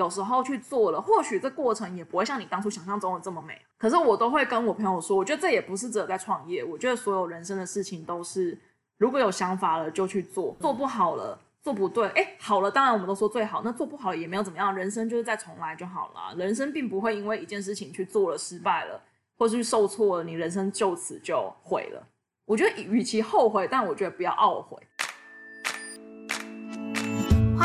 有时候去做了，或许这过程也不会像你当初想象中的这么美。可是我都会跟我朋友说，我觉得这也不是只有在创业，我觉得所有人生的事情都是，如果有想法了就去做，做不好了，做不对，哎，好了，当然我们都说最好，那做不好也没有怎么样，人生就是再重来就好了。人生并不会因为一件事情去做了失败了，或是受挫了，你人生就此就毁了。我觉得与其后悔，但我觉得不要懊悔。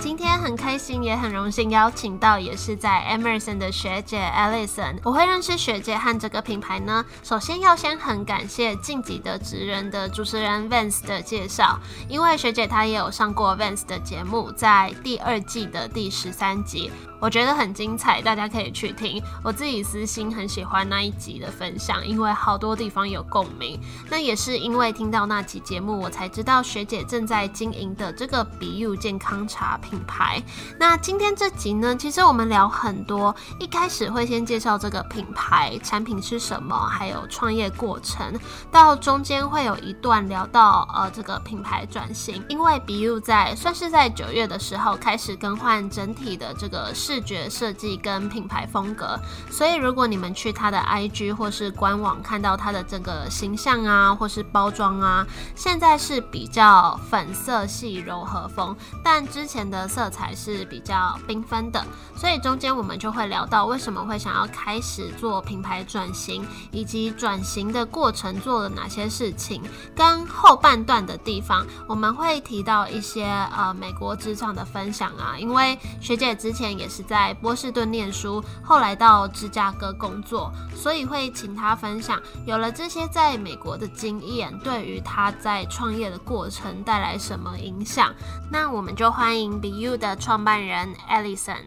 今天很开心，也很荣幸邀请到也是在 Emerson 的学姐 Alison。我会认识学姐和这个品牌呢，首先要先很感谢晋级的职人的主持人 Vance 的介绍，因为学姐她也有上过 Vance 的节目，在第二季的第十三集。我觉得很精彩，大家可以去听。我自己私心很喜欢那一集的分享，因为好多地方有共鸣。那也是因为听到那集节目，我才知道学姐正在经营的这个 BU 健康茶品牌。那今天这集呢，其实我们聊很多，一开始会先介绍这个品牌产品是什么，还有创业过程，到中间会有一段聊到呃这个品牌转型，因为 BU 在算是在九月的时候开始更换整体的这个视觉设计跟品牌风格，所以如果你们去他的 IG 或是官网看到他的这个形象啊，或是包装啊，现在是比较粉色系柔和风，但之前的色彩是比较缤纷的，所以中间我们就会聊到为什么会想要开始做品牌转型，以及转型的过程做了哪些事情，跟后半段的地方我们会提到一些呃美国职场的分享啊，因为学姐之前也是。在波士顿念书，后来到芝加哥工作，所以会请她分享有了这些在美国的经验，对于她在创业的过程带来什么影响？那我们就欢迎 BU 的创办人 Alison。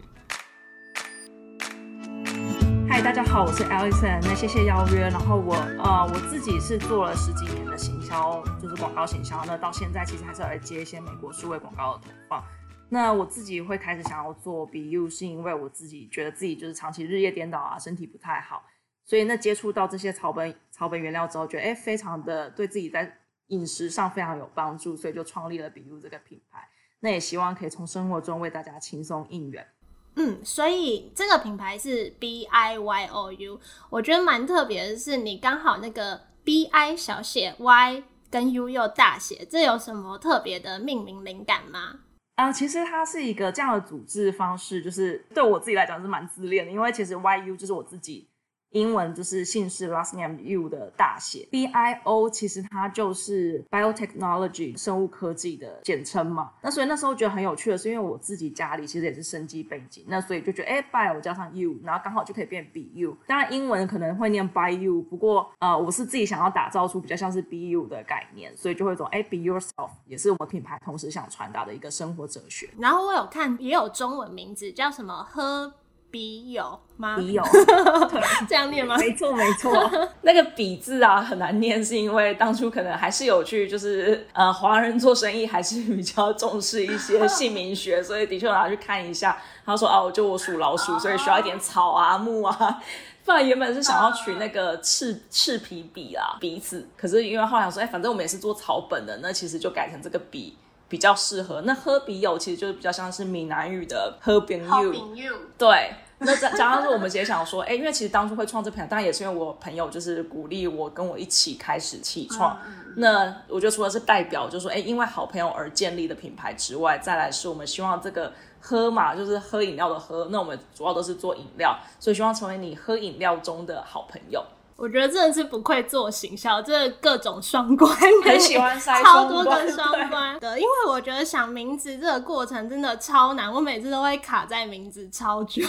嗨，大家好，我是 Alison。那谢谢邀约。然后我呃，我自己是做了十几年的行销，就是广告行销。那到现在其实还是来接一些美国数位广告的投放。那我自己会开始想要做 BU，是因为我自己觉得自己就是长期日夜颠倒啊，身体不太好，所以那接触到这些草本草本原料之后，觉得哎，非常的对自己在饮食上非常有帮助，所以就创立了 BU 这个品牌。那也希望可以从生活中为大家轻松应援。嗯，所以这个品牌是 B I Y O U，我觉得蛮特别的是，你刚好那个 B I 小写 Y 跟 U 又大写，这有什么特别的命名灵感吗？啊，其实它是一个这样的组织方式，就是对我自己来讲是蛮自恋的，因为其实 YU 就是我自己。英文就是姓氏 last name U 的大写，B I O 其实它就是 biotechnology 生物科技的简称嘛。那所以那时候觉得很有趣的是，因为我自己家里其实也是生机背景，那所以就觉得哎，bio 加上 U，然后刚好就可以变 B U。当然英文可能会念 by U，不过呃，我是自己想要打造出比较像是 B U 的概念，所以就会说哎，Be yourself 也是我们品牌同时想传达的一个生活哲学。然后我有看也有中文名字叫什么喝。笔友吗？笔友，这样念吗？没错，没错。那个“笔”字啊，很难念，是因为当初可能还是有去，就是呃，华人做生意还是比较重视一些姓名学，所以的确拿去看一下。他说：“哦，就我属老鼠，所以需要一点草啊、木啊。”不然原本是想要取那个赤赤皮笔啊，鼻子。可是因为后来说，哎，反正我们也是做草本的，那其实就改成这个笔比较适合。那喝比友其实就是比较像是闽南语的喝饼 you，对。那加加上说，我们也想说，哎，因为其实当初会创这品牌，当然也是因为我朋友就是鼓励我跟我一起开始起创。那我觉得除了是代表，就是说，哎，因为好朋友而建立的品牌之外，再来是我们希望这个喝嘛，就是喝饮料的喝。那我们主要都是做饮料，所以希望成为你喝饮料中的好朋友。我觉得真的是不愧做行销，这各种双关，很喜欢塞超多个双关的。因为我觉得想名字这个过程真的超难，我每次都会卡在名字超久。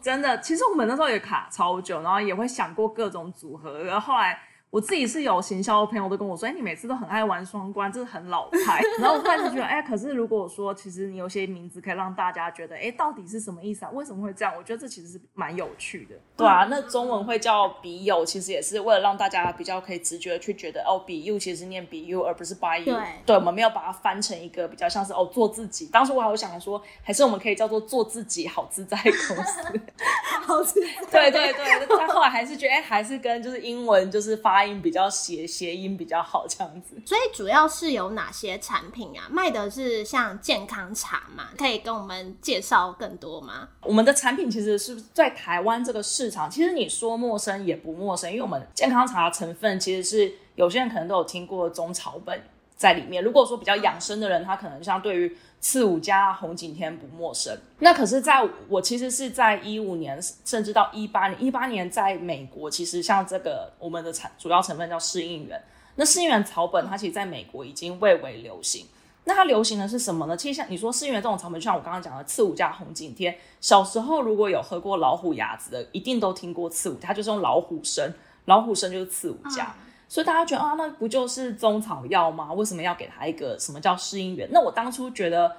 真的，其实我们那时候也卡超久，然后也会想过各种组合，然后后来。我自己是有行销的朋友都跟我说，哎，你每次都很爱玩双关，这是很老派。然后我突然就觉得，哎，可是如果说其实你有些名字可以让大家觉得，哎，到底是什么意思啊？为什么会这样？我觉得这其实是蛮有趣的。对啊，那中文会叫笔友，其实也是为了让大家比较可以直觉的去觉得，哦，笔 you 其实是念笔 you 而不是 by you。对，对，我们没有把它翻成一个比较像是哦做自己。当时我还有想说，还是我们可以叫做做自己好自在公司。好自在。对对对，但后来还是觉得，哎，还是跟就是英文就是发。发音比较谐谐音比较好这样子。所以主要是有哪些产品啊？卖的是像健康茶嘛？可以跟我们介绍更多吗？我们的产品其实是在台湾这个市场，其实你说陌生也不陌生，因为我们健康茶的成分其实是有些人可能都有听过中草本在里面。如果说比较养生的人，他可能像对于刺五加红景天不陌生，那可是在我其实是在一五年，甚至到一八年，一八年在美国，其实像这个我们的产主要成分叫适应源，那适应源草本它其实在美国已经蔚为流行。那它流行的是什么呢？其实像你说适应源这种草本，就像我刚刚讲的刺五加红景天，小时候如果有喝过老虎牙子的，一定都听过刺五，它就是用老虎参，老虎参就是刺五加。所以大家觉得啊，那不就是中草药吗？为什么要给他一个什么叫适应源？那我当初觉得，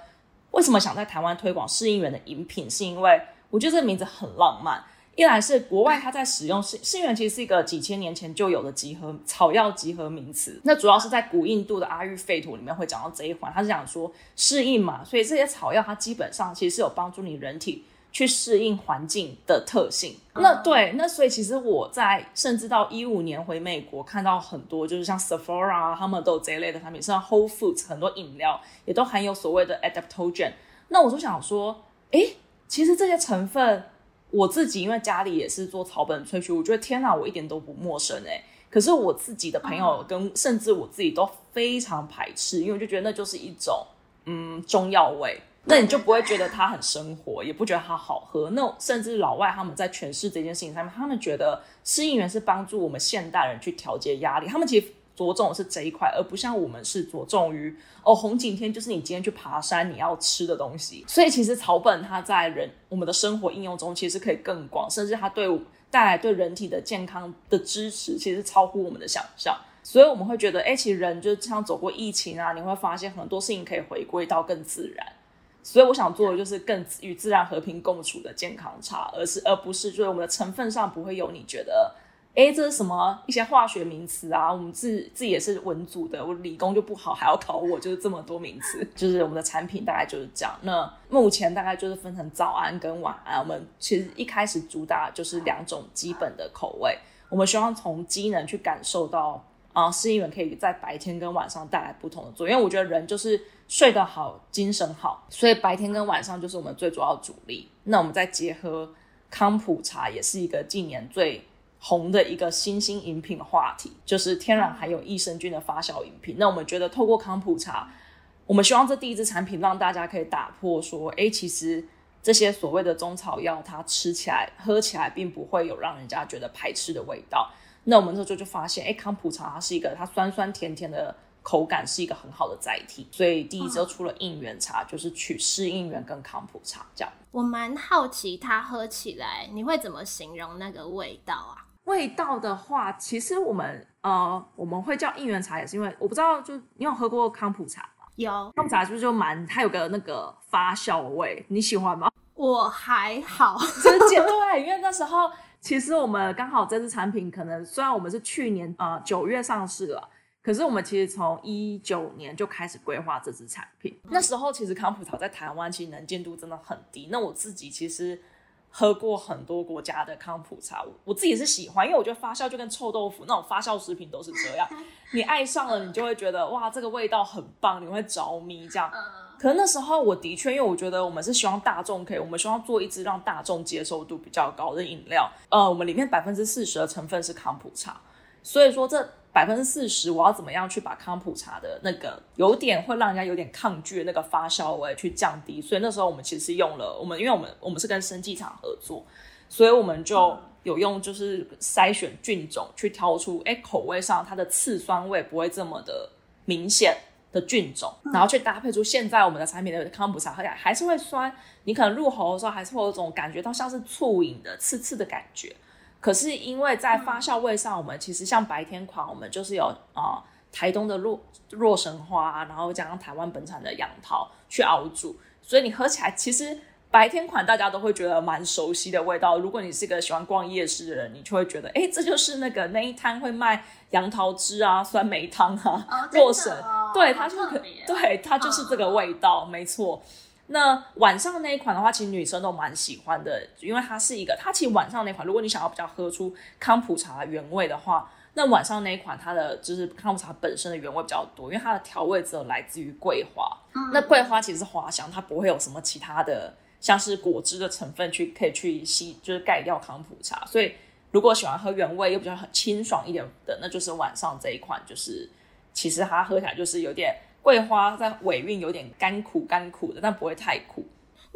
为什么想在台湾推广适应源的饮品，是因为我觉得这个名字很浪漫。一来是国外它在使用适适应源，其实是一个几千年前就有的集合草药集合名词。那主要是在古印度的阿育吠陀里面会讲到这一环，它是讲说适应嘛，所以这些草药它基本上其实是有帮助你人体。去适应环境的特性，那对，那所以其实我在甚至到一五年回美国，看到很多就是像 Sephora 啊他们都有这一类的产品，像 Whole Foods 很多饮料也都含有所谓的 adaptogen。那我就想说，哎，其实这些成分我自己因为家里也是做草本萃取，我觉得天哪，我一点都不陌生哎。可是我自己的朋友跟甚至我自己都非常排斥，因为我就觉得那就是一种嗯中药味。那你就不会觉得它很生活，也不觉得它好喝。那甚至老外他们在诠释这件事情上面，他们觉得适应源是帮助我们现代人去调节压力。他们其实着重的是这一块，而不像我们是着重于哦红景天就是你今天去爬山你要吃的东西。所以其实草本它在人我们的生活应用中其实可以更广，甚至它对带来对人体的健康的支持，其实超乎我们的想象。所以我们会觉得，哎，其实人就像走过疫情啊，你会发现很多事情可以回归到更自然。所以我想做的就是更与自然和平共处的健康茶，而是而不是就是我们的成分上不会有你觉得，哎，这是什么一些化学名词啊？我们自自己也是文组的，我理工就不好，还要考我，就是这么多名词。就是我们的产品大概就是这样。那目前大概就是分成早安跟晚安。我们其实一开始主打就是两种基本的口味，我们希望从机能去感受到啊，适应源可以在白天跟晚上带来不同的作用。因为我觉得人就是。睡得好，精神好，所以白天跟晚上就是我们最主要的主力。那我们再结合康普茶，也是一个近年最红的一个新兴饮品话题，就是天然含有益生菌的发酵饮品。那我们觉得透过康普茶，我们希望这第一支产品让大家可以打破说，哎，其实这些所谓的中草药，它吃起来、喝起来并不会有让人家觉得排斥的味道。那我们这时候就发现，哎，康普茶它是一个它酸酸甜甜的。口感是一个很好的载体，所以第一周出了应援茶，就是取适应援跟康普茶这样。我蛮好奇它喝起来你会怎么形容那个味道啊？味道的话，其实我们呃我们会叫应援茶，也是因为我不知道，就你有喝过康普茶吗？有，康普茶是不是就蛮它有个那个发酵味？你喜欢吗？我还好，真的 对，因为那时候其实我们刚好这支产品可能虽然我们是去年呃九月上市了。可是我们其实从一九年就开始规划这支产品，那时候其实康普茶在台湾其实能见度真的很低。那我自己其实喝过很多国家的康普茶，我自己是喜欢，因为我觉得发酵就跟臭豆腐那种发酵食品都是这样，你爱上了，你就会觉得哇，这个味道很棒，你会着迷这样。可能那时候我的确，因为我觉得我们是希望大众可以，我们希望做一支让大众接受度比较高的饮料。呃，我们里面百分之四十的成分是康普茶，所以说这。百分之四十，我要怎么样去把康普茶的那个有点会让人家有点抗拒的那个发酵味去降低？所以那时候我们其实用了我们，因为我们我们是跟生技厂合作，所以我们就有用就是筛选菌种去挑出，哎，口味上它的次酸味不会这么的明显的菌种，然后去搭配出现在我们的产品的康普茶喝起来还是会酸，你可能入喉的时候还是会有种感觉到像是醋饮的刺刺的感觉。可是因为在发酵味上，我们其实像白天款，我们就是有啊台东的洛洛神花，然后加上台湾本产的杨桃去熬煮，所以你喝起来其实白天款大家都会觉得蛮熟悉的味道。如果你是一个喜欢逛夜市的人，你就会觉得，哎，这就是那个那一摊会卖杨桃汁啊、酸梅汤啊、洛神，对，它就是，对，它就是这个味道，没错。那晚上那一款的话，其实女生都蛮喜欢的，因为它是一个，它其实晚上那款，如果你想要比较喝出康普茶原味的话，那晚上那一款它的就是康普茶本身的原味比较多，因为它的调味只有来自于桂花。那桂花其实是花香，它不会有什么其他的像是果汁的成分去可以去吸，就是盖掉康普茶。所以如果喜欢喝原味又比较很清爽一点的，那就是晚上这一款，就是其实它喝起来就是有点桂花在尾韵，有点甘苦甘苦的，但不会太苦。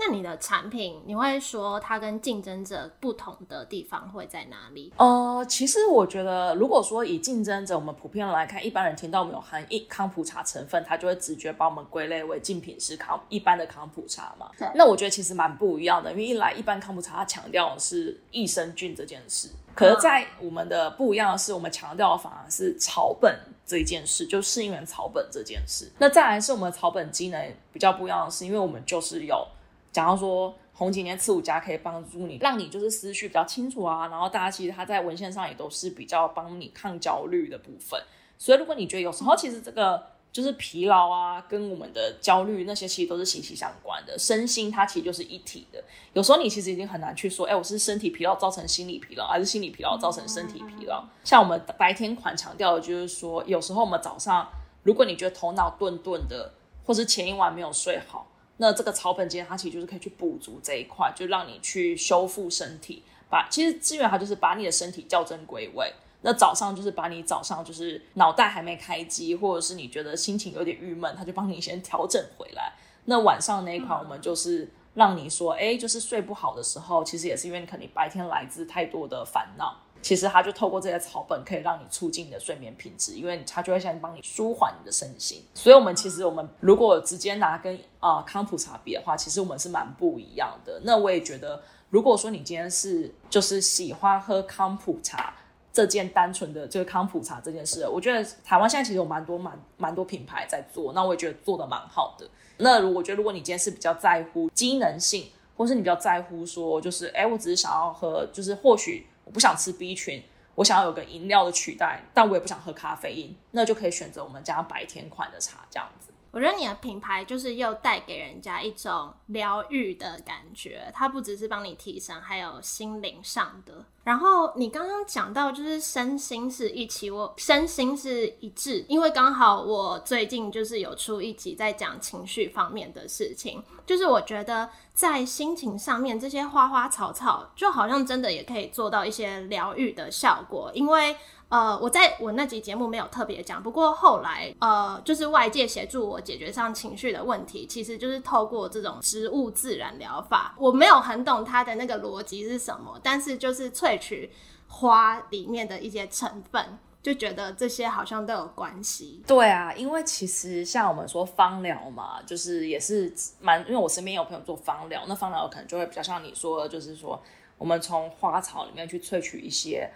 那你的产品，你会说它跟竞争者不同的地方会在哪里？呃，其实我觉得，如果说以竞争者，我们普遍来看，一般人听到我们有含一康普茶成分，他就会直觉把我们归类为竞品是康一般的康普茶嘛。那我觉得其实蛮不一样的，因为一来一般康普茶它强调的是益生菌这件事，可是，在我们的不一样的是，我们强调的反而是草本这一件事，就适应原草本这件事。那再来是我们草本机能比较不一样的是，因为我们就是有。讲到说红景天刺五加可以帮助你，让你就是思绪比较清楚啊。然后大家其实他在文献上也都是比较帮你抗焦虑的部分。所以如果你觉得有时候其实这个就是疲劳啊，跟我们的焦虑那些其实都是息息相关的，身心它其实就是一体的。有时候你其实已经很难去说，哎，我是身体疲劳造成心理疲劳，还是心理疲劳造成身体疲劳？像我们白天款强调的就是说，有时候我们早上如果你觉得头脑顿顿的，或是前一晚没有睡好。那这个草本节它其实就是可以去补足这一块，就让你去修复身体，把其实资源它就是把你的身体校正归位。那早上就是把你早上就是脑袋还没开机，或者是你觉得心情有点郁闷，它就帮你先调整回来。那晚上那一款我们就是让你说，哎，就是睡不好的时候，其实也是因为可能白天来自太多的烦恼。其实它就透过这些草本，可以让你促进你的睡眠品质，因为它就会先帮你舒缓你的身心。所以，我们其实我们如果直接拿跟啊康普茶比的话，其实我们是蛮不一样的。那我也觉得，如果说你今天是就是喜欢喝康普茶这件单纯的就是康普茶这件事，我觉得台湾现在其实有蛮多蛮蛮多品牌在做，那我也觉得做的蛮好的。那如果觉得如果你今天是比较在乎机能性，或是你比较在乎说就是哎，我只是想要喝，就是或许。我不想吃 B 群，我想要有个饮料的取代，但我也不想喝咖啡因，那就可以选择我们家白天款的茶这样子。我觉得你的品牌就是又带给人家一种疗愈的感觉，它不只是帮你提升，还有心灵上的。然后你刚刚讲到就是身心是一起，我身心是一致，因为刚好我最近就是有出一集在讲情绪方面的事情，就是我觉得在心情上面这些花花草草就好像真的也可以做到一些疗愈的效果，因为。呃，我在我那集节目没有特别讲，不过后来呃，就是外界协助我解决上情绪的问题，其实就是透过这种植物自然疗法。我没有很懂它的那个逻辑是什么，但是就是萃取花里面的一些成分，就觉得这些好像都有关系。对啊，因为其实像我们说芳疗嘛，就是也是蛮，因为我身边有朋友做芳疗，那芳疗可能就会比较像你说的，就是说我们从花草里面去萃取一些。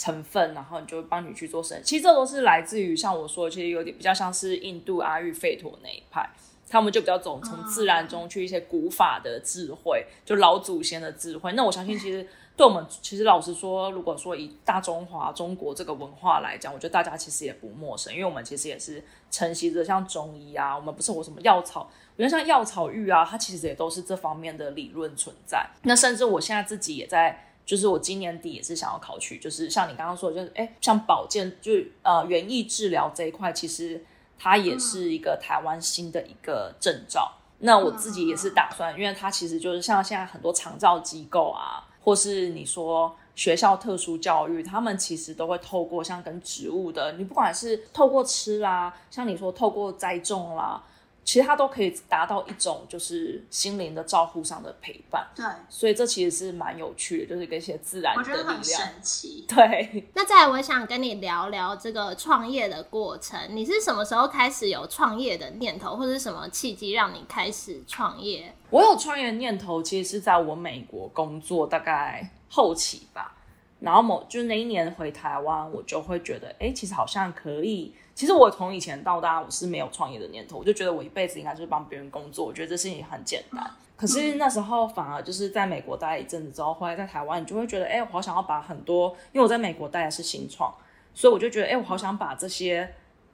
成分，然后你就帮你去做生，其实这都是来自于像我说，其实有点比较像是印度阿育吠陀那一派，他们就比较走从自然中去一些古法的智慧，就老祖先的智慧。那我相信，其实对我们，其实老实说，如果说以大中华中国这个文化来讲，我觉得大家其实也不陌生，因为我们其实也是承袭着像中医啊，我们不是有什么药草，我觉得像药草浴啊，它其实也都是这方面的理论存在。那甚至我现在自己也在。就是我今年底也是想要考取，就是像你刚刚说的，就是哎，像保健，就呃园艺治疗这一块，其实它也是一个台湾新的一个证照。那我自己也是打算，因为它其实就是像现在很多长照机构啊，或是你说学校特殊教育，他们其实都会透过像跟植物的，你不管是透过吃啦，像你说透过栽种啦。其实它都可以达到一种就是心灵的照护上的陪伴，对，所以这其实是蛮有趣的，就是跟一些自然的力量。神奇。对。那再来，我想跟你聊聊这个创业的过程。你是什么时候开始有创业的念头，或者是什么契机让你开始创业？我有创业的念头，其实是在我美国工作大概后期吧。然后某就是那一年回台湾，我就会觉得，哎，其实好像可以。其实我从以前到大，我是没有创业的念头，我就觉得我一辈子应该就是帮别人工作，我觉得这事情很简单。可是那时候反而就是在美国待一阵子之后，后来在台湾，你就会觉得，哎，我好想要把很多，因为我在美国待的是新创，所以我就觉得，哎，我好想把这些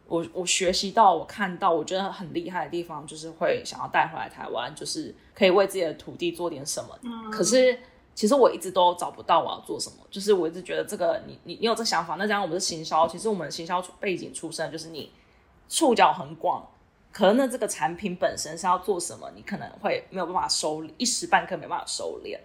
我我学习到、我看到、我觉得很厉害的地方，就是会想要带回来台湾，就是可以为自己的土地做点什么。可是。其实我一直都找不到我要做什么，就是我一直觉得这个你你你有这想法，那这样我们是行销，其实我们行销背景出身就是你触角很广，可能呢这个产品本身是要做什么，你可能会没有办法收一时半刻没办法收敛。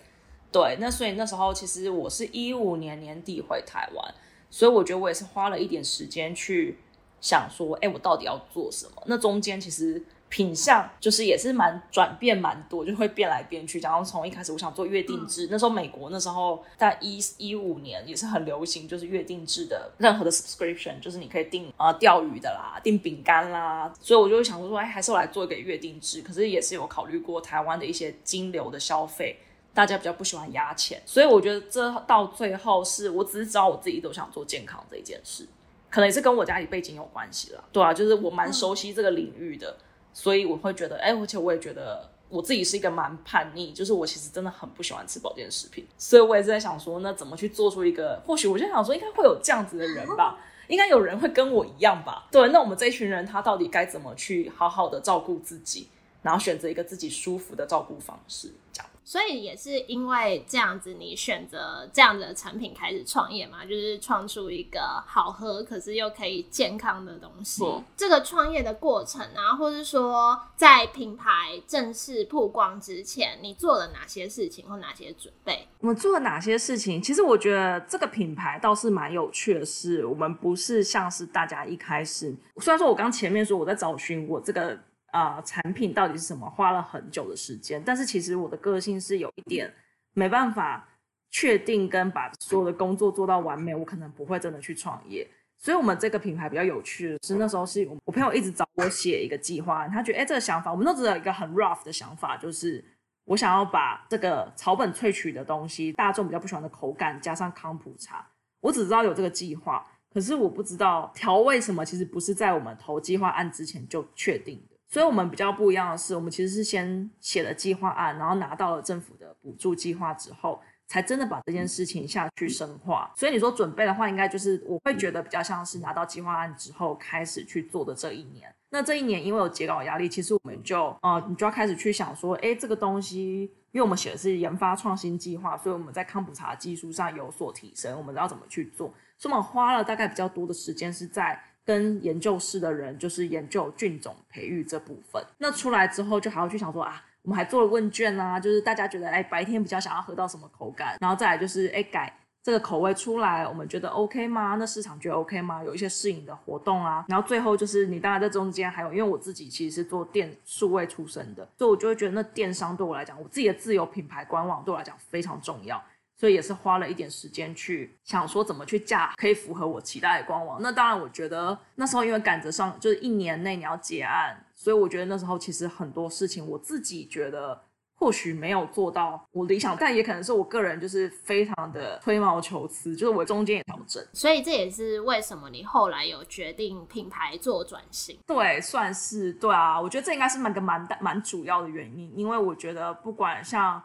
对，那所以那时候其实我是一五年年底回台湾，所以我觉得我也是花了一点时间去想说，哎，我到底要做什么？那中间其实。品相就是也是蛮转变蛮多，就会变来变去。假如从一开始我想做月定制，那时候美国那时候在一一五年也是很流行，就是月定制的任何的 subscription，就是你可以订啊钓鱼的啦，订饼干啦。所以我就会想说说，哎，还是我来做一个月定制。可是也是有考虑过台湾的一些金流的消费，大家比较不喜欢压钱，所以我觉得这到最后是我只是知道我自己都想做健康这一件事，可能也是跟我家里背景有关系啦。对啊，就是我蛮熟悉这个领域的。所以我会觉得，哎，而且我也觉得我自己是一个蛮叛逆，就是我其实真的很不喜欢吃保健食品，所以我也是在想说，那怎么去做出一个？或许我就想说，应该会有这样子的人吧，应该有人会跟我一样吧？对，那我们这一群人，他到底该怎么去好好的照顾自己，然后选择一个自己舒服的照顾方式，这样。所以也是因为这样子，你选择这样的产品开始创业嘛，就是创出一个好喝可是又可以健康的东西。这个创业的过程啊，或是说在品牌正式曝光之前，你做了哪些事情或哪些准备？我们做了哪些事情？其实我觉得这个品牌倒是蛮有趣的，是我们不是像是大家一开始，虽然说我刚前面说我在找寻我这个。啊，产品到底是什么？花了很久的时间，但是其实我的个性是有一点没办法确定跟把所有的工作做到完美，我可能不会真的去创业。所以，我们这个品牌比较有趣的是，那时候是我朋友一直找我写一个计划，他觉得哎，这个想法，我们都只有一个很 rough 的想法，就是我想要把这个草本萃取的东西，大众比较不喜欢的口感，加上康普茶。我只知道有这个计划，可是我不知道调味什么，其实不是在我们投计划案之前就确定。所以，我们比较不一样的是，我们其实是先写了计划案，然后拿到了政府的补助计划之后，才真的把这件事情下去深化。所以，你说准备的话，应该就是我会觉得比较像是拿到计划案之后开始去做的这一年。那这一年，因为有结稿压力，其实我们就呃，你就要开始去想说，哎，这个东西，因为我们写的是研发创新计划，所以我们在康普茶技术上有所提升，我们要怎么去做？所以，我们花了大概比较多的时间是在。跟研究室的人就是研究菌种培育这部分，那出来之后就还要去想说啊，我们还做了问卷啊，就是大家觉得哎白天比较想要喝到什么口感，然后再来就是哎改这个口味出来，我们觉得 OK 吗？那市场觉得 OK 吗？有一些适应的活动啊，然后最后就是你当然在中间还有，因为我自己其实是做电数位出身的，所以我就会觉得那电商对我来讲，我自己的自有品牌官网对我来讲非常重要。所以也是花了一点时间去想说怎么去架可以符合我期待的官网。那当然，我觉得那时候因为赶着上，就是一年内你要结案，所以我觉得那时候其实很多事情我自己觉得或许没有做到我理想，但也可能是我个人就是非常的吹毛求疵，就是我中间也调整。所以这也是为什么你后来有决定品牌做转型。对，算是对啊。我觉得这应该是蛮个蛮大蛮主要的原因，因为我觉得不管像。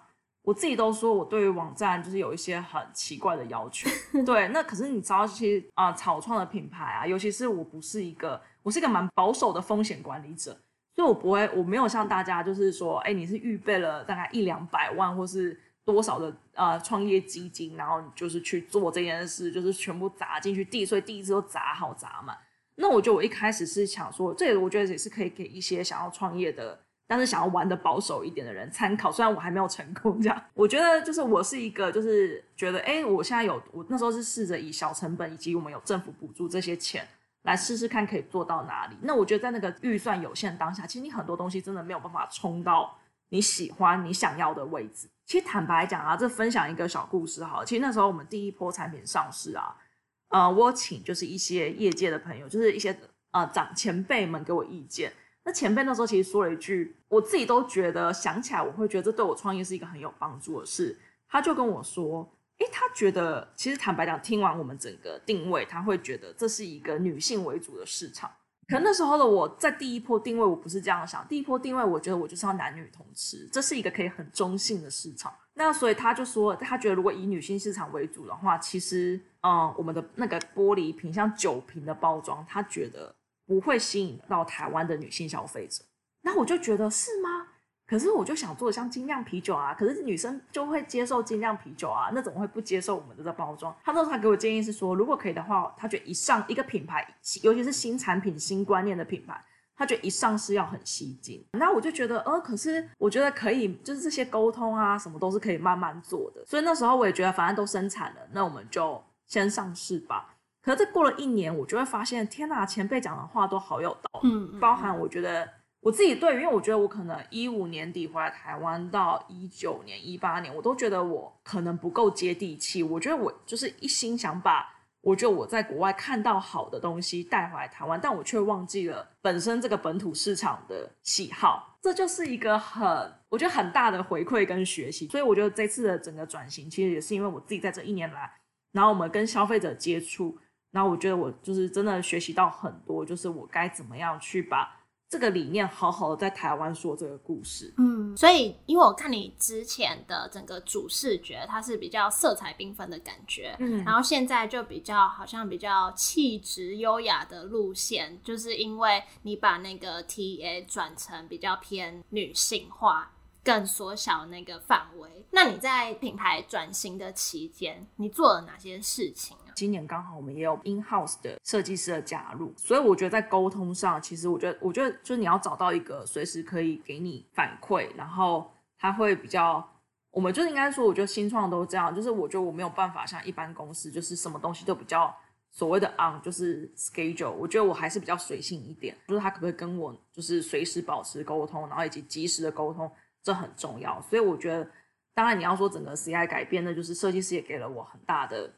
我自己都说，我对于网站就是有一些很奇怪的要求。对，那可是你知道，其实啊，草创的品牌啊，尤其是我不是一个，我是一个蛮保守的风险管理者，所以我不会，我没有像大家就是说，哎，你是预备了大概一两百万或是多少的呃创业基金，然后你就是去做这件事，就是全部砸进去地，所以第一次都砸好砸满。那我觉得我一开始是想说，这个我觉得也是可以给一些想要创业的。但是想要玩的保守一点的人参考，虽然我还没有成功，这样我觉得就是我是一个，就是觉得哎，我现在有我那时候是试着以小成本以及我们有政府补助这些钱来试试看可以做到哪里。那我觉得在那个预算有限当下，其实你很多东西真的没有办法冲到你喜欢你想要的位置。其实坦白讲啊，这分享一个小故事哈。其实那时候我们第一波产品上市啊，呃，我请就是一些业界的朋友，就是一些呃长前辈们给我意见。那前辈那时候其实说了一句，我自己都觉得想起来，我会觉得这对我创业是一个很有帮助的事。他就跟我说，诶，他觉得其实坦白讲，听完我们整个定位，他会觉得这是一个女性为主的市场。可那时候的我在第一波定位，我不是这样想。第一波定位，我觉得我就是要男女同吃，这是一个可以很中性的市场。那所以他就说，他觉得如果以女性市场为主的话，其实，嗯，我们的那个玻璃瓶，像酒瓶的包装，他觉得。不会吸引到台湾的女性消费者，那我就觉得是吗？可是我就想做像精酿啤酒啊，可是女生就会接受精酿啤酒啊，那怎么会不接受我们的这包装？他那时候他给我建议是说，如果可以的话，他觉得一上一个品牌，尤其是新产品、新观念的品牌，他觉得一上市要很吸睛。那我就觉得，呃，可是我觉得可以，就是这些沟通啊，什么都是可以慢慢做的。所以那时候我也觉得，反正都生产了，那我们就先上市吧。可是这过了一年，我就会发现，天哪，前辈讲的话都好有道理，嗯，包含我觉得。我自己对，因为我觉得我可能一五年底回来台湾，到一九年、一八年，我都觉得我可能不够接地气。我觉得我就是一心想把，我觉得我在国外看到好的东西带回来台湾，但我却忘记了本身这个本土市场的喜好。这就是一个很，我觉得很大的回馈跟学习。所以我觉得这次的整个转型，其实也是因为我自己在这一年来，然后我们跟消费者接触，然后我觉得我就是真的学习到很多，就是我该怎么样去把。这个理念好好的在台湾说这个故事，嗯，所以因为我看你之前的整个主视觉，它是比较色彩缤纷的感觉，嗯，然后现在就比较好像比较气质优雅的路线，就是因为你把那个 T A 转成比较偏女性化，更缩小那个范围。那你在品牌转型的期间，你做了哪些事情？今年刚好我们也有 in house 的设计师的加入，所以我觉得在沟通上，其实我觉得，我觉得就是你要找到一个随时可以给你反馈，然后他会比较，我们就应该说，我觉得新创都这样，就是我觉得我没有办法像一般公司，就是什么东西都比较所谓的 on，就是 schedule，我觉得我还是比较随性一点，就是他可不可以跟我就是随时保持沟通，然后以及及时的沟通，这很重要。所以我觉得，当然你要说整个 CI 改变，那就是设计师也给了我很大的。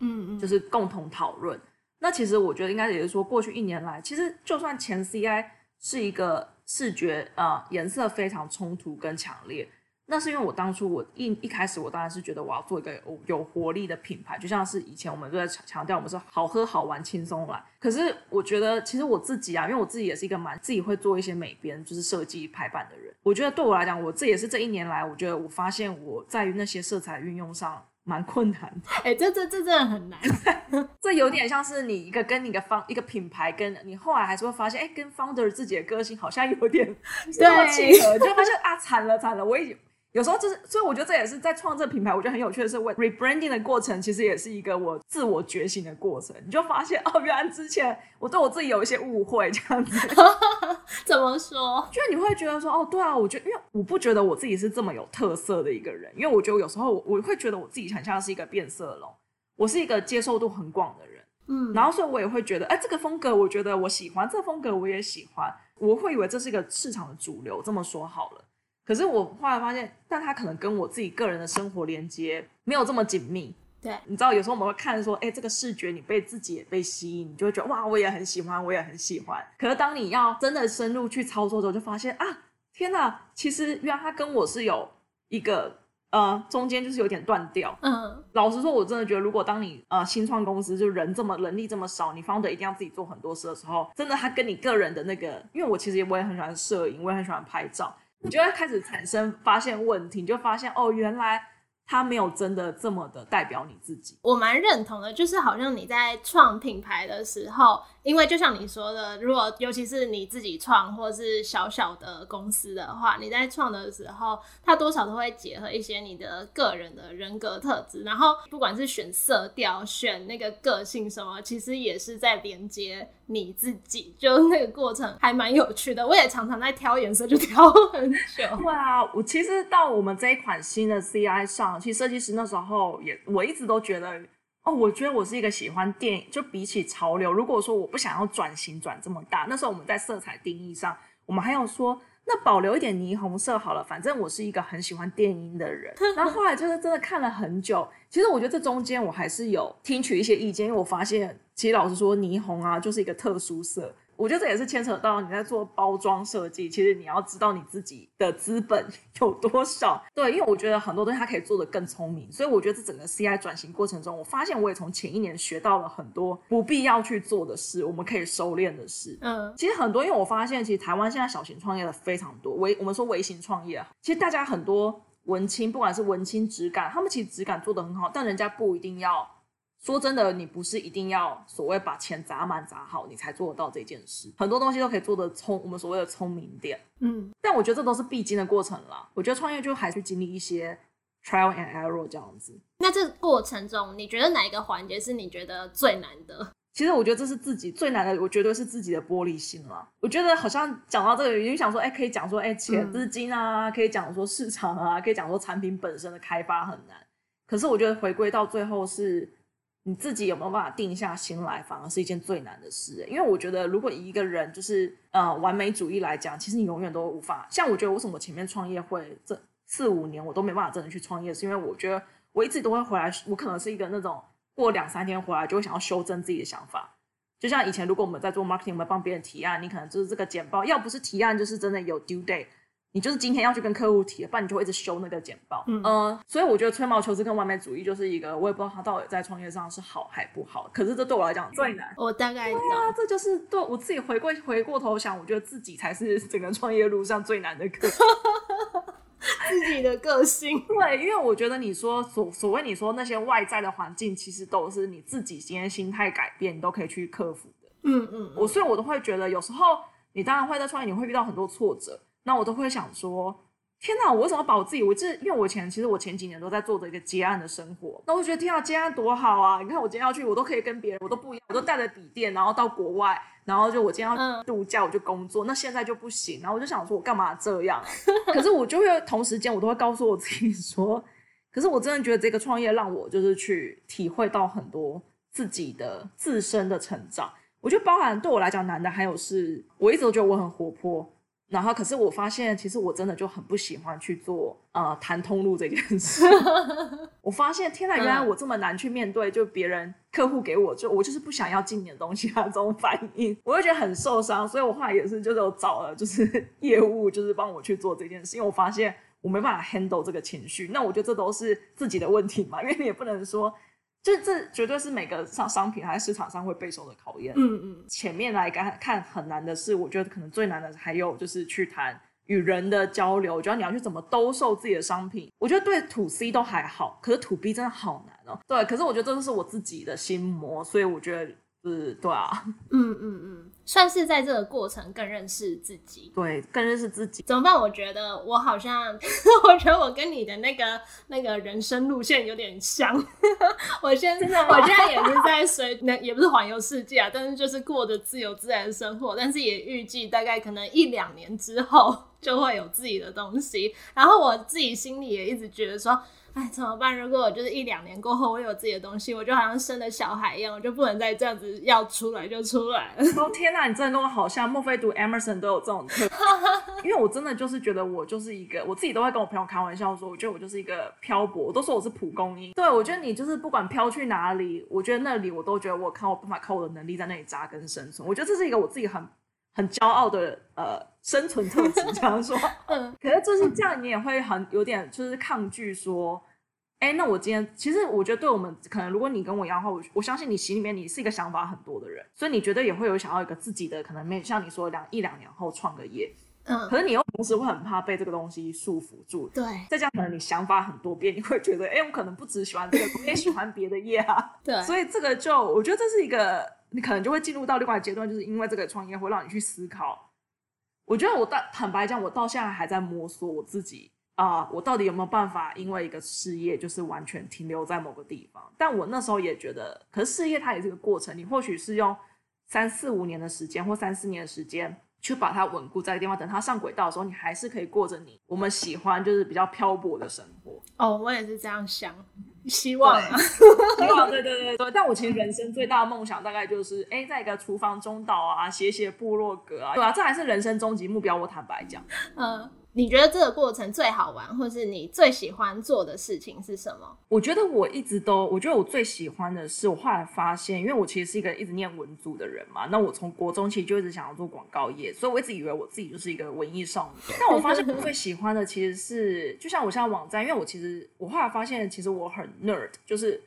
嗯嗯，就是共同讨论。那其实我觉得应该也是说，过去一年来，其实就算前 CI 是一个视觉呃颜色非常冲突跟强烈，那是因为我当初我一一开始我当然是觉得我要做一个有有活力的品牌，就像是以前我们都在强调我们是好喝好玩轻松来。可是我觉得其实我自己啊，因为我自己也是一个蛮自己会做一些美编就是设计排版的人，我觉得对我来讲，我这也是这一年来，我觉得我发现我在于那些色彩运用上。蛮困难的，哎，这这这真的很难，这有点像是你一个跟你的方一个品牌，跟你后来还是会发现，哎，跟 founder 自己的个性好像有点 这么契合，就发现啊，惨了惨了，我已经。有时候就是，所以我觉得这也是在创这品牌，我觉得很有趣的是，为 rebranding 的过程，其实也是一个我自我觉醒的过程。你就发现哦，原来之前我对我自己有一些误会，这样子。怎么说？就是你会觉得说，哦，对啊，我觉得，因为我不觉得我自己是这么有特色的一个人，因为我觉得有时候我会觉得我自己很像是一个变色龙，我是一个接受度很广的人，嗯，然后所以我也会觉得，哎，这个风格我觉得我喜欢，这个风格我也喜欢，我会以为这是一个市场的主流，这么说好了。可是我后来发现，但他可能跟我自己个人的生活连接没有这么紧密。对，你知道，有时候我们会看说，哎，这个视觉你被自己也被吸引，你就会觉得哇，我也很喜欢，我也很喜欢。可是当你要真的深入去操作之后，就发现啊，天哪，其实原来他跟我是有一个呃中间就是有点断掉。嗯，老实说，我真的觉得，如果当你呃新创公司就人这么人力这么少，你 founder 一定要自己做很多事的时候，真的他跟你个人的那个，因为我其实我也很喜欢摄影，我也很喜欢拍照。你就会开始产生发现问题，你就发现哦，原来他没有真的这么的代表你自己。我蛮认同的，就是好像你在创品牌的时候。因为就像你说的，如果尤其是你自己创或是小小的公司的话，你在创的时候，它多少都会结合一些你的个人的人格特质，然后不管是选色调、选那个个性什么，其实也是在连接你自己，就那个过程还蛮有趣的。我也常常在挑颜色，就挑很久。对啊，我其实到我们这一款新的 CI 上，其实设计师那时候也，我一直都觉得。哦，我觉得我是一个喜欢电影，就比起潮流，如果说我不想要转型转这么大，那时候我们在色彩定义上，我们还有说，那保留一点霓虹色好了，反正我是一个很喜欢电音的人。然后后来就是真的看了很久，其实我觉得这中间我还是有听取一些意见，因为我发现，其实老实说，霓虹啊就是一个特殊色。我觉得这也是牵扯到你在做包装设计，其实你要知道你自己的资本 有多少。对，因为我觉得很多东西它可以做得更聪明，所以我觉得这整个 CI 转型过程中，我发现我也从前一年学到了很多不必要去做的事，我们可以收敛的事。嗯，其实很多，因为我发现其实台湾现在小型创业的非常多，微我们说微型创业，其实大家很多文青，不管是文青质感，他们其实质感做得很好，但人家不一定要。说真的，你不是一定要所谓把钱砸满砸好，你才做得到这件事。很多东西都可以做的聪，我们所谓的聪明点。嗯，但我觉得这都是必经的过程啦。我觉得创业就还是经历一些 trial and error 这样子。那这个过程中，你觉得哪一个环节是你觉得最难的？其实我觉得这是自己最难的，我绝对是自己的玻璃心了。我觉得好像讲到这个，就想说，哎，可以讲说，哎，钱资金啊，可以讲说市场啊，可以讲说产品本身的开发很难。可是我觉得回归到最后是。你自己有没有办法定下心来，反而是一件最难的事。因为我觉得，如果一个人就是呃完美主义来讲，其实你永远都无法。像我觉得，为什么前面创业会这四五年我都没办法真的去创业，是因为我觉得我一直都会回来，我可能是一个那种过两三天回来就会想要修正自己的想法。就像以前，如果我们在做 marketing，我们帮别人提案，你可能就是这个简报，要不是提案，就是真的有 due date。你就是今天要去跟客户提，不然你就会一直修那个简报。嗯，所以我觉得吹毛求疵跟完美主义就是一个，我也不知道他到底在创业上是好还不好。可是这对我来讲最难。我大概对啊，这就是对我自己回过回过头想，我觉得自己才是整个创业路上最难的课。自己的个性。对，因为我觉得你说所所谓你说那些外在的环境，其实都是你自己今天心态改变，你都可以去克服的。嗯嗯，我所以，我都会觉得有时候你当然会在创业，你会遇到很多挫折。那我都会想说，天哪！我为什么把我自己？我这因为我前其实我前几年都在做着一个接案的生活。那我觉得天啊，接案多好啊！你看我今天要去，我都可以跟别人，我都不一样，我都带着笔电，然后到国外，然后就我今天要度假，我就工作。那现在就不行，然后我就想说，我干嘛这样？可是我就会同时间，我都会告诉我自己说，可是我真的觉得这个创业让我就是去体会到很多自己的自身的成长。我觉得包含对我来讲难的，还有是我一直都觉得我很活泼。然后，可是我发现，其实我真的就很不喜欢去做呃谈通路这件事。我发现，天哪，原来我这么难去面对，就别人客户给我，就我就是不想要进你的东西啊这种反应，我会觉得很受伤。所以我后来也是，就是我找了就是 业务，就是帮我去做这件事，因为我发现我没办法 handle 这个情绪。那我觉得这都是自己的问题嘛，因为你也不能说。就这绝对是每个商商品还在市场上会备受的考验。嗯嗯，前面来看看很难的是，我觉得可能最难的还有就是去谈与人的交流。我觉得你要去怎么兜售自己的商品，我觉得对 to C 都还好，可是 to B 真的好难哦。对，可是我觉得这都是我自己的心魔，所以我觉得。是，对啊，嗯嗯嗯，算是在这个过程更认识自己，对，更认识自己。怎么办？我觉得我好像，我觉得我跟你的那个那个人生路线有点像。我现在，我现在也是在随，那也不是环游世界啊，但是就是过着自由自然的生活。但是也预计大概可能一两年之后就会有自己的东西。然后我自己心里也一直觉得说。哎，怎么办？如果我就是一两年过后，我有自己的东西，我就好像生了小孩一样，我就不能再这样子要出来就出来。哦天哪，你真的跟我好像，莫非读 Emerson 都有这种特？因为我真的就是觉得我就是一个，我自己都会跟我朋友开玩笑说，我觉得我就是一个漂泊，我都说我是蒲公英。对，我觉得你就是不管飘去哪里，我觉得那里我都觉得我靠，我办法靠我的能力在那里扎根生存。我觉得这是一个我自己很很骄傲的呃生存特质，这样说。嗯，可是就是这样，你也会很有点就是抗拒说。哎，那我今天其实我觉得，对我们可能，如果你跟我一样的话，我我相信你心里面你是一个想法很多的人，所以你觉得也会有想要一个自己的可能，没像你说两一两年后创个业，嗯，可是你又同时会很怕被这个东西束缚住，对，再加上可能你想法很多变，你会觉得，哎，我可能不只喜欢这个，我也喜欢别的业啊，对，所以这个就我觉得这是一个，你可能就会进入到另外阶段，就是因为这个创业会让你去思考，我觉得我到坦白讲，我到现在还在摸索我自己。啊，我到底有没有办法？因为一个事业就是完全停留在某个地方？但我那时候也觉得，可是事业它也是个过程，你或许是用三四五年的时间或三四年的时间去把它稳固在地方，等它上轨道的时候，你还是可以过着你我们喜欢就是比较漂泊的生活。哦，我也是这样想，希望，希望，对 对对对。但我其实人生最大的梦想大概就是，哎，在一个厨房中岛啊，写写部落格啊，对啊，这还是人生终极目标。我坦白讲，嗯。你觉得这个过程最好玩，或是你最喜欢做的事情是什么？我觉得我一直都，我觉得我最喜欢的是，我后来发现，因为我其实是一个一直念文组的人嘛，那我从国中其实就一直想要做广告业，所以我一直以为我自己就是一个文艺少女。但我发现我最喜欢的其实是，就像我现在网站，因为我其实我后来发现，其实我很 nerd，就是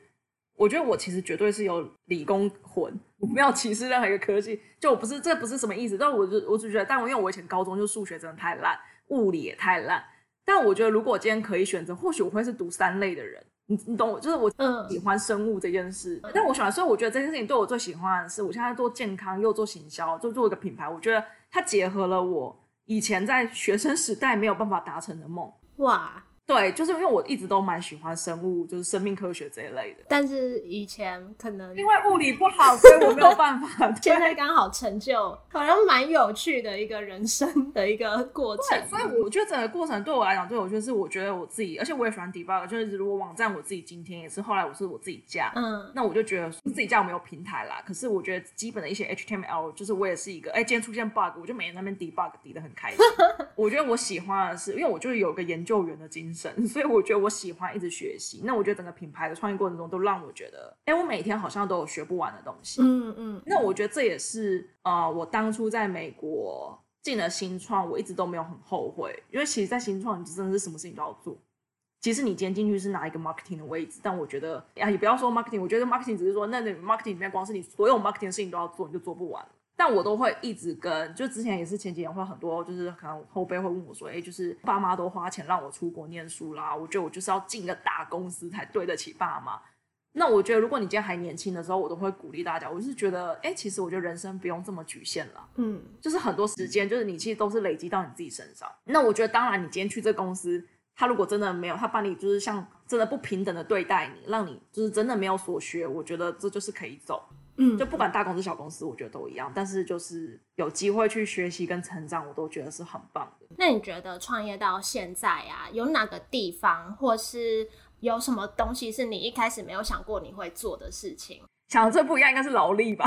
我觉得我其实绝对是有理工魂，我没有歧视任何一个科技，就我不是这不是什么意思，但我就我只觉得，但我因为我以前高中就数学真的太烂。物理也太烂，但我觉得如果今天可以选择，或许我会是读三类的人。你你懂我，就是我嗯喜欢生物这件事，但我喜欢，所以我觉得这件事情对我最喜欢的是，我现在做健康又做行销，就做一个品牌，我觉得它结合了我以前在学生时代没有办法达成的梦。哇！对，就是因为我一直都蛮喜欢生物，就是生命科学这一类的。但是以前可能因为物理不好，所以我没有办法。现在刚好成就，好像蛮有趣的一个人生的一个过程。对，所以我觉得整个过程对我来讲，对我就是，我觉得我自己，而且我也喜欢 debug，就是如果网站我自己今天也是后来我是我自己架，嗯那我就觉得自己家我没有平台啦，可是我觉得基本的一些 HTML，就是我也是一个，哎、今天出现 bug，我就每天在那边 debug，抵的很开心。我觉得我喜欢的是，因为我就是有个研究员的精神，所以我觉得我喜欢一直学习。那我觉得整个品牌的创业过程中，都让我觉得，哎、我每天好像都有学不完的东西。嗯嗯，那我觉得这也是呃，我当初在美国进了新创，我一直都没有很后悔，因为其实，在新创你真的是什么事情都要做。其实你今天进去是拿一个 marketing 的位置，但我觉得呀，也不要说 marketing，我觉得 marketing 只是说，那你 marketing 里面光是你所有 marketing 的事情都要做，你就做不完。但我都会一直跟，就之前也是前几年会很多，就是可能后辈会问我说，哎、就是爸妈都花钱让我出国念书啦，我觉得我就是要进个大公司才对得起爸妈。那我觉得，如果你今天还年轻的时候，我都会鼓励大家。我就是觉得，哎、其实我觉得人生不用这么局限了，嗯就是很多时间，就是你其实都是累积到你自己身上。那我觉得，当然，你今天去这公司，他如果真的没有，他把你就是像真的不平等的对待你，让你就是真的没有所学，我觉得这就是可以走。嗯，就不管大公司小公司，我觉得都一样。但是就是有机会去学习跟成长，我都觉得是很棒的。那你觉得创业到现在啊，有哪个地方，或是有什么东西是你一开始没有想过你会做的事情？想的最不一样应该是劳力吧。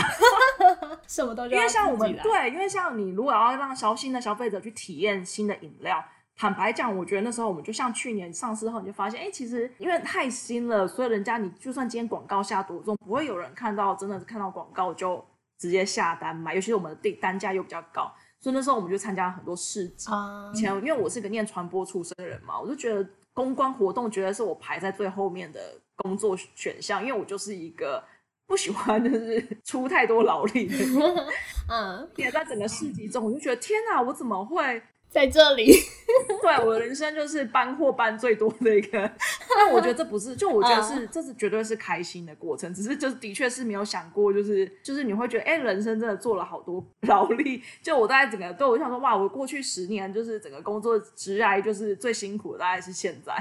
什么都因为像我们对，对，因为像你如果要让消新的消费者去体验新的饮料，坦白讲，我觉得那时候我们就像去年上市后，你就发现，哎、其实因为太新了，所以人家你就算今天广告下多重，不会有人看到真的是看到广告就直接下单买，尤其是我们的订单价又比较高，所以那时候我们就参加了很多市集。前因为我是个念传播出身的人嘛，我就觉得公关活动觉得是我排在最后面的工作选项，因为我就是一个不喜欢就是 出太多劳力的。嗯，也在整个市集中，我就觉得天哪，我怎么会？在这里，对我的人生就是搬货搬最多的一个，但我觉得这不是，就我觉得是，这是绝对是开心的过程，只是就是的确是没有想过，就是就是你会觉得，哎、人生真的做了好多劳力。就我大概整个对我想说，哇，我过去十年就是整个工作职涯就是最辛苦的，大概是现在。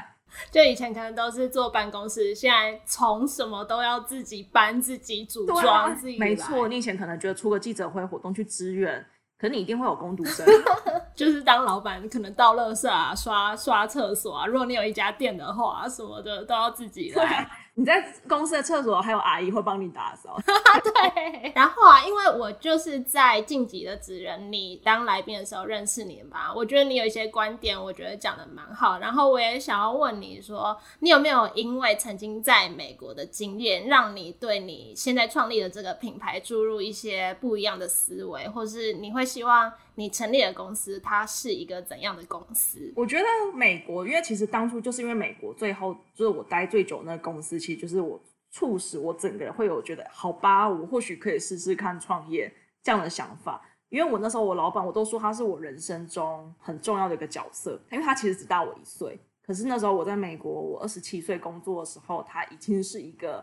就以前可能都是坐办公室，现在从什么都要自己搬、自己组装、自己来没错，，你以前可能觉得出个记者会活动去支援，可你一定会有工读生。就是当老板可能倒垃圾啊、刷刷厕所啊，如果你有一家店的话，什么的都要自己来。你在公司的厕所还有阿姨会帮你打扫。对，然后啊，因为我就是在晋级的职人，你当来宾的时候认识你吧，我觉得你有一些观点，我觉得讲的蛮好。然后我也想要问你说，你有没有因为曾经在美国的经验，让你对你现在创立的这个品牌注入一些不一样的思维，或是你会希望你成立的公司它是一个怎样的公司？我觉得美国，因为其实当初就是因为美国最后就是我待最久那个公司，其实就是我促使我整个人会有觉得，好吧，我或许可以试试看创业这样的想法。因为我那时候我老板我都说他是我人生中很重要的一个角色，因为他其实只大我一岁。可是那时候我在美国，我二十七岁工作的时候，他已经是一个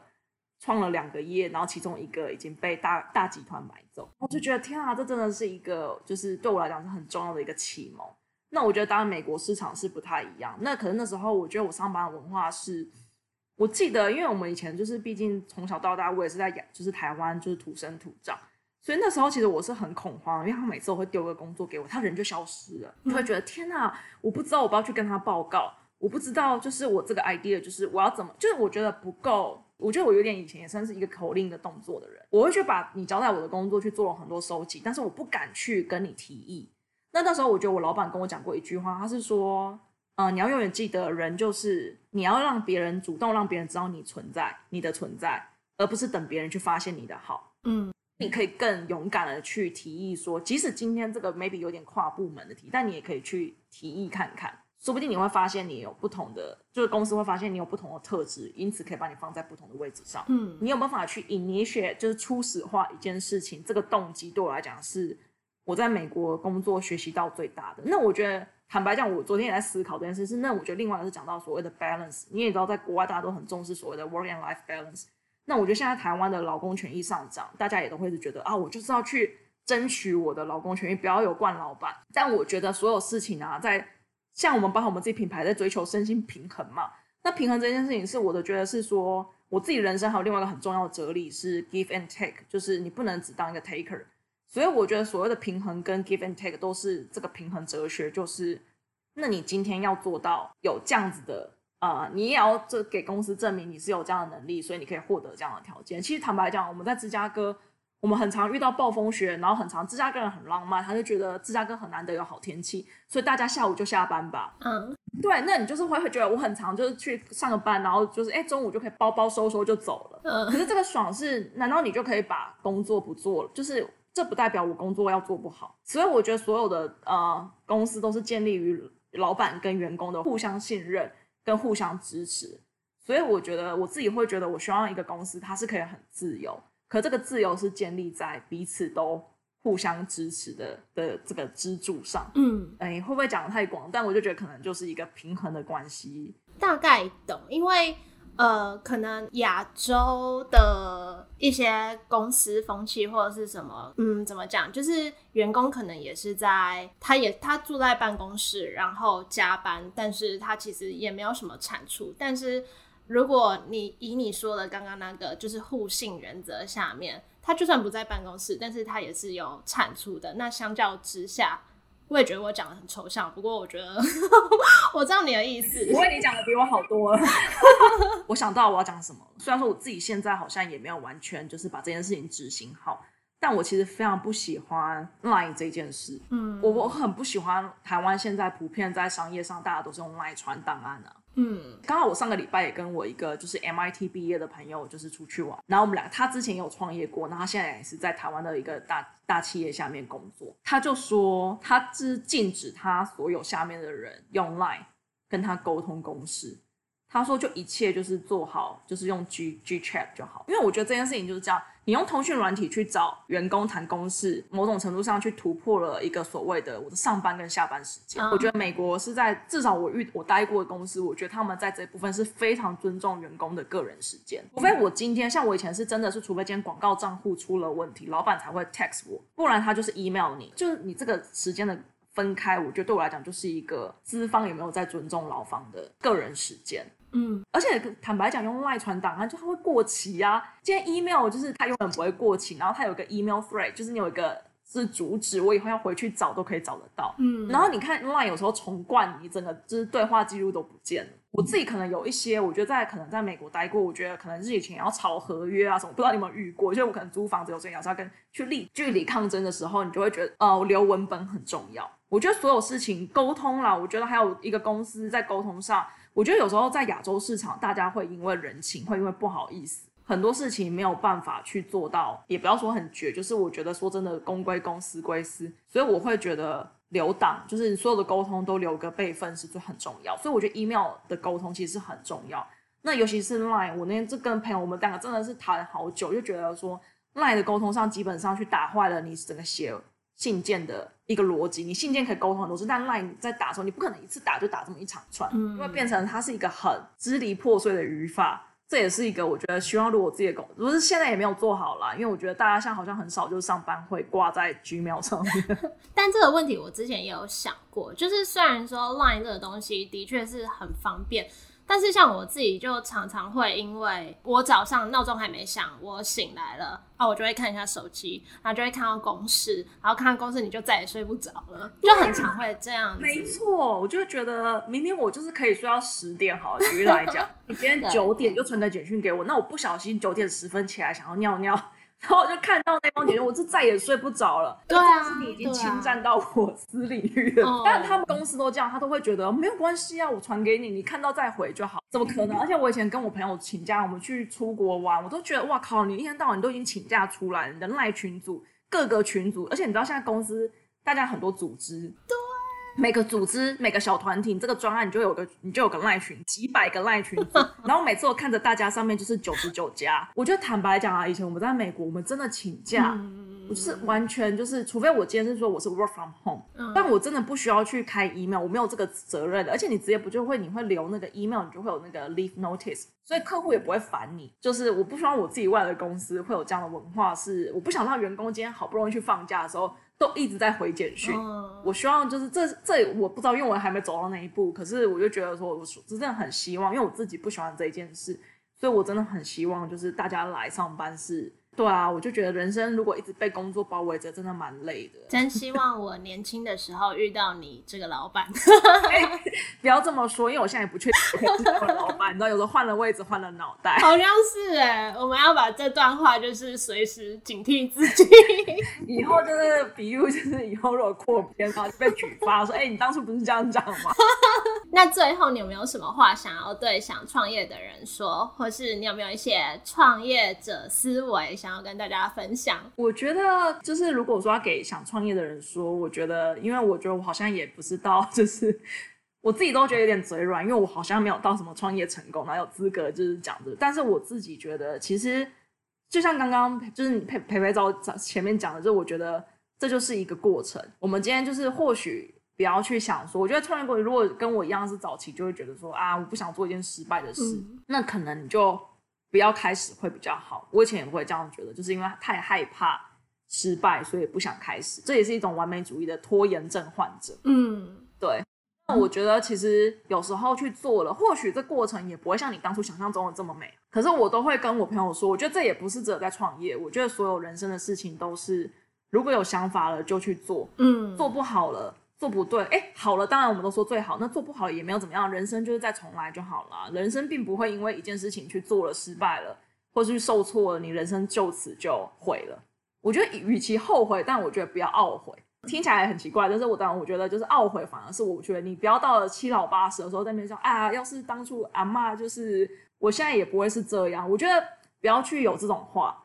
创了两个业，然后其中一个已经被大大集团买走，我就觉得天啊，这真的是一个就是对我来讲是很重要的一个启蒙。那我觉得当然美国市场是不太一样，那可能那时候我觉得我上班的文化是，我记得因为我们以前就是毕竟从小到大我也是在亚就是台湾就是土生土长，所以那时候其实我是很恐慌，因为他每次都会丢个工作给我，他人就消失了，你会觉得天哪，我不知道我不要去跟他报告，我不知道就是我这个 idea 就是我要怎么，就是我觉得不够。我觉得我有点以前也算是一个口令的动作的人，我会去把你交代我的工作去做了很多收集，但是我不敢去跟你提议。那那时候我觉得我老板跟我讲过一句话，他是说，呃，你要永远记得，人就是你要让别人主动让别人知道你存在，你的存在，而不是等别人去发现你的好。嗯，你可以更勇敢的去提议说，即使今天这个 maybe 有点跨部门的题，但你也可以去提议看看，说不定你会发现你有不同的，就是公司会发现你有不同的特质，因此可以把你放在不同的位置上。嗯你有办法去 initiate，就是初始化一件事情，这个动机对我来讲是我在美国工作学习到最大的。那我觉得坦白讲，我昨天也在思考这件事，是那我觉得另外是讲到所谓的 balance，你也知道，在国外大家都很重视所谓的 work and life balance。那我觉得现在台湾的劳工权益上涨，大家也都会是觉得啊，我就是要去争取我的劳工权益，不要有惯老板。但我觉得所有事情啊，在像我们包括我们自己品牌在追求身心平衡嘛，那平衡这件事情是我的觉得是说，我自己人生还有另外一个很重要的哲理是 give and take，就是你不能只当一个 taker。所以我觉得所谓的平衡跟 give and take 都是这个平衡哲学，就是那你今天要做到有这样子的，呃，你也要这给公司证明你是有这样的能力，所以你可以获得这样的条件。其实坦白讲，我们在芝加哥，我们很常遇到暴风雪，然后很常芝加哥人很浪漫，他就觉得芝加哥很难得有好天气，所以大家下午就下班吧。嗯，对，那你就是会会觉得我很常就是去上个班，然后就是哎中午就可以包包收收就走了。嗯，可是这个爽是，难道你就可以把工作不做了？就是。这不代表我工作要做不好，所以我觉得所有的呃公司都是建立于老板跟员工的互相信任跟互相支持，所以我觉得我自己会觉得我希望一个公司它是可以很自由，可这个自由是建立在彼此都互相支持的的这个支柱上。嗯，哎，会不会讲的太广？但我就觉得可能就是一个平衡的关系。大概懂，因为。呃，可能亚洲的一些公司风气或者是什么，嗯，怎么讲？就是员工可能也是在，他也他住在办公室，然后加班，但是他其实也没有什么产出。但是如果你以你说的刚刚那个，就是互信原则下面，他就算不在办公室，但是他也是有产出的。那相较之下。我也觉得我讲的很抽象，不过我觉得 我知道你的意思。不过，你讲的比我好多了。我想到我要讲什么，虽然说我自己现在好像也没有完全就是把这件事情执行好，但我其实非常不喜欢 Line 这件事。嗯，我我很不喜欢台湾现在普遍在商业上大家都是用 Line 传档案啊。嗯，刚好我上个礼拜也跟我一个就是 MIT 毕业的朋友就是出去玩，然后我们俩他之前有创业过，然后他现在也是在台湾的一个大大企业下面工作。他就说他是禁止他所有下面的人用 Line 跟他沟通公事，他说就一切就是做好，就是用 G G Chat 就好，因为我觉得这件事情就是这样。你用通讯软体去找员工谈公事，某种程度上去突破了一个所谓的我的上班跟下班时间。我觉得美国是在至少我遇我待过的公司，我觉得他们在这部分是非常尊重员工的个人时间。除非我今天像我以前是真的是，除非今天广告账户出了问题，老板才会 text 我，不然他就是 email 你。就是你这个时间的分开，我觉得对我来讲就是一个资方有没有在尊重劳方的个人时间。嗯，而且坦白讲，用外传档案就它会过期啊。今天 email 就是它永远不会过期，然后它有个 email thread，就是你有一个是主旨，我以后要回去找都可以找得到。嗯，然后你看 line 有时候重灌，你整个就是对话记录都不见了。我自己可能有一些，我觉得在可能在美国待过，我觉得可能是以前要炒合约啊什么，不知道你有没有遇过？就我可能租房子有时候要跟去立据理抗争的时候，你就会觉得呃留文本很重要。我觉得所有事情沟通啦，我觉得还有一个公司在沟通上。我觉得有时候在亚洲市场，大家会因为人情，会因为不好意思，很多事情没有办法去做到，也不要说很绝，就是我觉得说真的，公归公，私归私，所以我会觉得留档，就是所有的沟通都留个备份是最很重要。所以我觉得 email 的沟通其实是很重要。那尤其是 line，我那天就跟朋友我们两个真的是谈好久，就觉得说 line 的沟通上基本上去打坏了你整个写。信件的一个逻辑，你信件可以沟通很多次，但 line 在打的时候，你不可能一次打就打这么一长串，因为变成它是一个很支离破碎的语法。这也是一个我觉得希望，如果自己的工，不是现在也没有做好啦，因为我觉得大家现在好像很少就是上班会挂在 Gmail 上面。但这个问题我之前也有想过，就是虽然说 line 这个东西的确是很方便。但是像我自己就常常会，因为我早上闹钟还没响，我醒来了啊，我就会看一下手机，然后就会看到公式，然后看到公式你就再也睡不着了，就很常会这样子。没错，我就觉得明明我就是可以睡到十点，好，举例来讲，你今天九点就传个简讯给我，那我不小心九点十分起来想要尿尿。然后我就看到那帮姐姐，我就再也睡不着了。对啊，是你已经侵占到我私领域了。但他们公司都这样，他都会觉得没有关系啊，我传给你，你看到再回就好。怎么可能？而且我以前跟我朋友请假，我们去出国玩，我都觉得哇靠，你一天到晚都已经请假出来，人来群组各个群组，而且你知道现在公司大家很多组织。对。每个组织、每个小团体，这个专案你就有个，你就有个赖群，几百个赖群组。然后每次我看着大家上面就是九十九家，我觉得坦白讲啊，以前我们在美国，我们真的请假我就是完全就是，除非我今天是说我是 work from home，、嗯但我真的不需要去开 email，我没有这个责任的。而且你直接不就会，你会留那个 email，你就会有那个 leave notice，所以客户也不会烦你。就是我不希望我自己未来的公司会有这样的文化，是我不想让员工今天好不容易去放假的时候，都一直在回简讯。嗯我希望就是这这我不知道，因为我还没走到那一步。可是我就觉得说，我真的很希望，因为我自己不喜欢这一件事，所以我真的很希望就是大家来上班是，对啊，我就觉得人生如果一直被工作包围着，真的蛮累的。真希望我年轻的时候遇到你这个老板。不要这么说，因为我现在也不确定我可以是我的老板，你知道，有时候换了位置，换了脑袋。好像是哎，我们要把这段话就是随时警惕自己。以后就是，比如就是以后如果扩编，然后就被举发说，哎、你当初不是这样讲吗？那最后你有没有什么话想要对想创业的人说，或是你有没有一些创业者思维想要跟大家分享？我觉得就是，如果说要给想创业的人说，我觉得，因为我觉得我好像也不是到，就是 我自己都觉得有点嘴软，因为我好像没有到什么创业成功，哪有资格就是讲这个。但是我自己觉得，其实就像刚刚就是你培培培早前面讲的，就我觉得这就是一个过程。我们今天就是或许不要去想说，我觉得创业过程如果跟我一样是早期，就会觉得说啊，我不想做一件失败的事，嗯那可能你就不要开始会比较好。我以前也会这样觉得，就是因为太害怕失败，所以不想开始。这也是一种完美主义的拖延症患者。嗯，对，那我觉得其实有时候去做了，或许这过程也不会像你当初想象中的这么美。可是我都会跟我朋友说，我觉得这也不是只有在创业，我觉得所有人生的事情都是，如果有想法了就去做，嗯，做不好了。做不对，哎，好了，当然我们都说最好，那做不好也没有怎么样，人生就是再重来就好了。人生并不会因为一件事情去做了失败了，或是受挫了，你人生就此就毁了。我觉得与其后悔，但我觉得不要懊悔。听起来很奇怪，但是我当然我觉得就是懊悔，反而是我觉得你不要到了七老八十的时候在那边说啊，要是当初阿嬷就是我现在也不会是这样。我觉得不要去有这种话。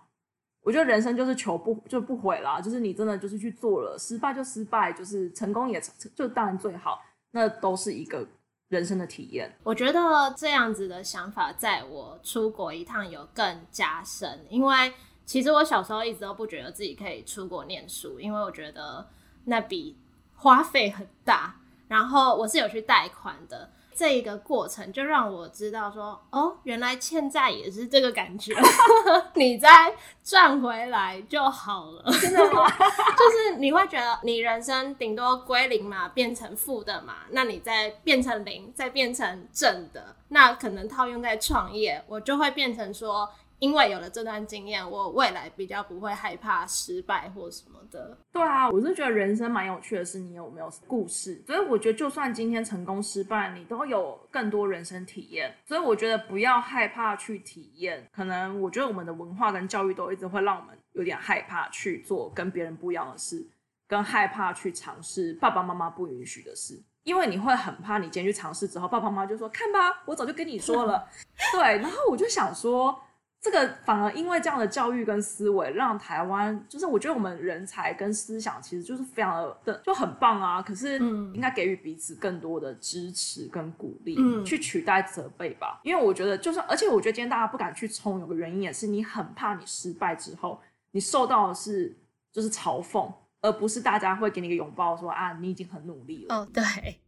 我觉得人生就是求不就不悔啦，就是你真的就是去做了，失败就失败，就是成功也就当然最好，那都是一个人生的体验。我觉得这样子的想法，在我出国一趟有更加深，因为其实我小时候一直都不觉得自己可以出国念书，因为我觉得那笔花费很大，然后我是有去贷款的。这一个过程就让我知道说，哦，原来欠债也是这个感觉，你再赚回来就好了。真的吗？就是你会觉得你人生顶多归零嘛，变成负的嘛，那你再变成零，再变成正的，那可能套用在创业，我就会变成说，因为有了这段经验，我未来比较不会害怕失败或什么的。对啊，我是觉得人生蛮有趣的是，你有没有故事？所以我觉得，就算今天成功失败，你都有更多人生体验。所以我觉得不要害怕去体验。可能我觉得我们的文化跟教育都一直会让我们有点害怕去做跟别人不一样的事，跟害怕去尝试爸爸妈妈不允许的事。因为你会很怕，你今天去尝试之后，爸爸妈妈就说：“看吧，我早就跟你说了。”对，然后我就想说，这个反而因为这样的教育跟思维，让台湾就是我觉得我们人才跟思想其实就是非常的的就很棒啊。可是嗯应该给予彼此更多的支持跟鼓励，嗯去取代责备吧。因为我觉得，就算而且我觉得今天大家不敢去冲，有个原因也是你很怕你失败之后，你受到的是就是嘲讽，而不是大家会给你一个拥抱说啊，你已经很努力了。哦，对，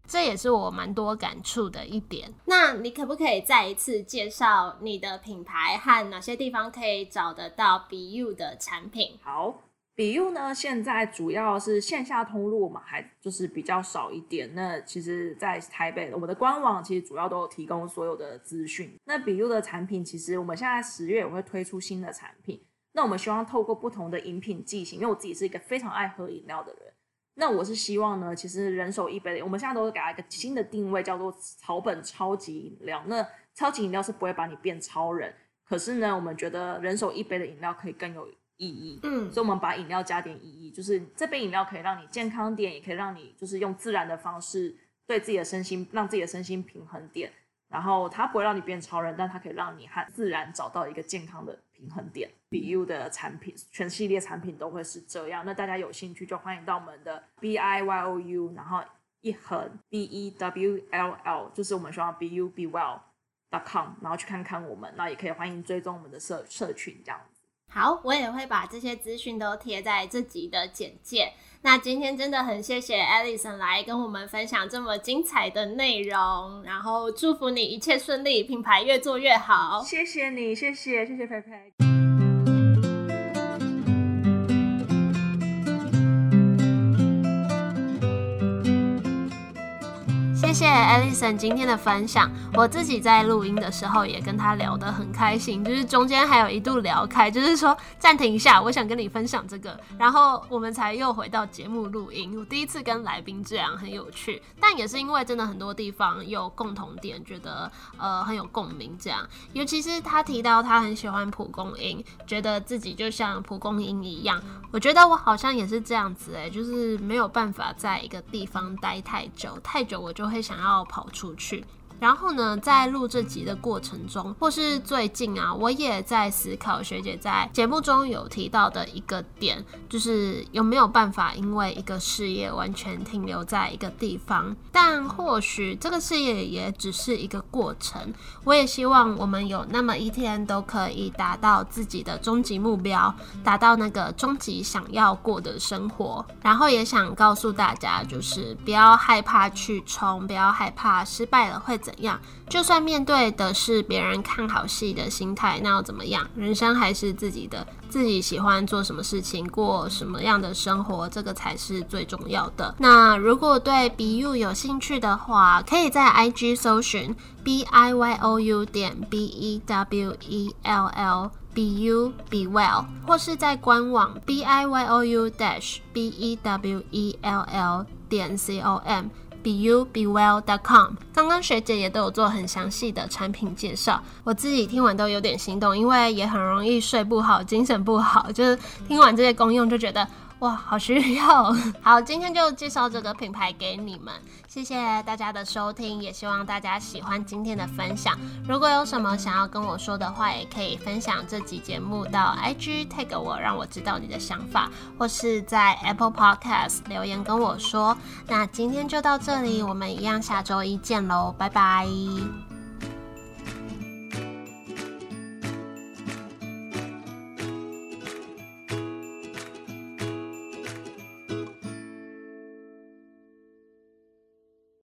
这也是我蛮多感触的一点。那你可不可以再一次介绍你的品牌和哪些地方可以找得到 BU 的产品？好，比 u 呢，现在主要是线下通路嘛，还就是比较少一点。那其实，在台北，我们的官网其实主要都有提供所有的资讯。那比 u 的产品，其实我们现在十月也会推出新的产品。那我们希望透过不同的饮品剂型，因为我自己是一个非常爱喝饮料的人。那我是希望呢，其实人手一杯，我们现在都是给它一个新的定位，叫做草本超级饮料。那超级饮料是不会把你变超人，可是呢，我们觉得人手一杯的饮料可以更有意义。嗯所以我们把饮料加点意义，就是这杯饮料可以让你健康点，也可以让你就是用自然的方式对自己的身心，让自己的身心平衡点。然后它不会让你变超人，但它可以让你和自然找到一个健康的平衡点。比 U 的产品，全系列产品都会是这样。那大家有兴趣就欢迎到我们的 B I Y O U，然后一横 B E W L L，就是我们希望 B U Be Well dot com，然后去看看我们。那也可以欢迎追踪我们的社社群这样。好，我也会把这些资讯都贴在这集的简介。那今天真的很谢谢 Alison 来跟我们分享这么精彩的内容，然后祝福你一切顺利，品牌越做越好。谢谢你，谢谢，谢谢佩佩。谢谢 Alison 今天的分享，我自己在录音的时候也跟他聊得很开心，就是中间还有一度聊开，就是说暂停一下，我想跟你分享这个，然后我们才又回到节目录音。我第一次跟来宾这样很有趣，但也是因为真的很多地方有共同点，觉得呃很有共鸣。这样，尤其是他提到他很喜欢蒲公英，觉得自己就像蒲公英一样，我觉得我好像也是这样子哎，就是没有办法在一个地方待太久，太久我就会。想要跑出去。然后呢，在录这集的过程中，或是最近啊，我也在思考学姐在节目中有提到的一个点，就是有没有办法因为一个事业完全停留在一个地方？但或许这个事业也只是一个过程。我也希望我们有那么一天都可以达到自己的终极目标，达到那个终极想要过的生活。然后也想告诉大家，就是不要害怕去冲，不要害怕失败了会怎。怎样？就算面对的是别人看好戏的心态，那又怎么样？人生还是自己的，自己喜欢做什么事情，过什么样的生活，这个才是最重要的。那如果对 B U 有兴趣的话，可以在 I G 搜寻 B I Y O U 点 B E W E L L B U Be Well，或是在官网 B I Y O U dash B E W E L L 点 C O M。Be you be well dot com，刚刚学姐也都有做很详细的产品介绍，我自己听完都有点心动，因为也很容易睡不好，精神不好，就是听完这些功用就觉得。哇，好需要！好，今天就介绍这个品牌给你们，谢谢大家的收听，也希望大家喜欢今天的分享。如果有什么想要跟我说的话，也可以分享这集节目到 IG tag 我，让我知道你的想法，或是在 Apple Podcast 留言跟我说。那今天就到这里，我们一样下周一见喽，拜拜。